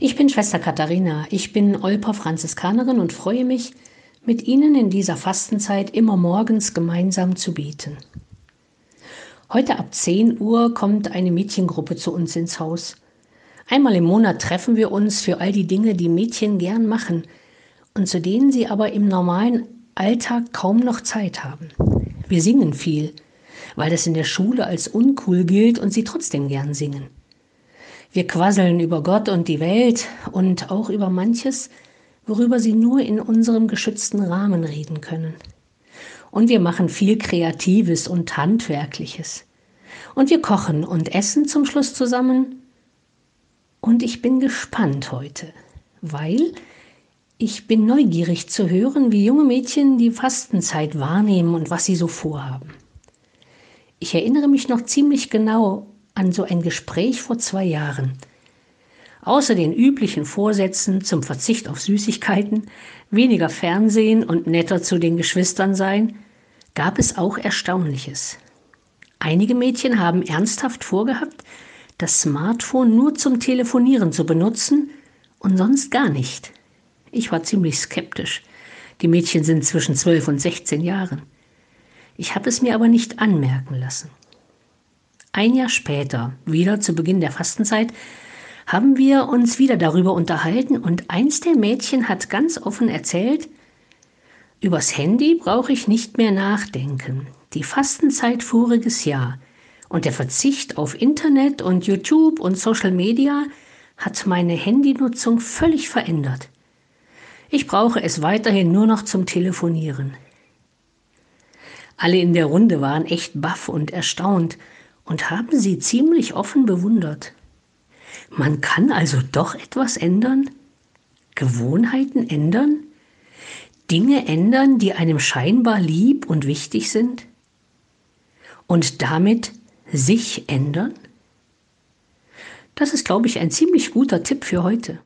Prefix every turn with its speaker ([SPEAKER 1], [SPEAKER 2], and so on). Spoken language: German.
[SPEAKER 1] Ich bin Schwester Katharina, ich bin Olper Franziskanerin und freue mich, mit Ihnen in dieser Fastenzeit immer morgens gemeinsam zu beten. Heute ab 10 Uhr kommt eine Mädchengruppe zu uns ins Haus. Einmal im Monat treffen wir uns für all die Dinge, die Mädchen gern machen und zu denen sie aber im normalen Alltag kaum noch Zeit haben. Wir singen viel, weil das in der Schule als uncool gilt und sie trotzdem gern singen. Wir quasseln über Gott und die Welt und auch über manches, worüber sie nur in unserem geschützten Rahmen reden können. Und wir machen viel Kreatives und Handwerkliches. Und wir kochen und essen zum Schluss zusammen. Und ich bin gespannt heute, weil ich bin neugierig zu hören, wie junge Mädchen die Fastenzeit wahrnehmen und was sie so vorhaben. Ich erinnere mich noch ziemlich genau an so ein Gespräch vor zwei Jahren. Außer den üblichen Vorsätzen zum Verzicht auf Süßigkeiten, weniger Fernsehen und netter zu den Geschwistern sein, gab es auch Erstaunliches. Einige Mädchen haben ernsthaft vorgehabt, das Smartphone nur zum Telefonieren zu benutzen und sonst gar nicht. Ich war ziemlich skeptisch. Die Mädchen sind zwischen zwölf und sechzehn Jahren. Ich habe es mir aber nicht anmerken lassen. Ein Jahr später, wieder zu Beginn der Fastenzeit, haben wir uns wieder darüber unterhalten und eins der Mädchen hat ganz offen erzählt, übers Handy brauche ich nicht mehr nachdenken. Die Fastenzeit voriges Jahr und der Verzicht auf Internet und YouTube und Social Media hat meine Handynutzung völlig verändert. Ich brauche es weiterhin nur noch zum Telefonieren. Alle in der Runde waren echt baff und erstaunt und haben sie ziemlich offen bewundert. Man kann also doch etwas ändern? Gewohnheiten ändern? Dinge ändern, die einem scheinbar lieb und wichtig sind? Und damit sich ändern? Das ist, glaube ich, ein ziemlich guter Tipp für heute.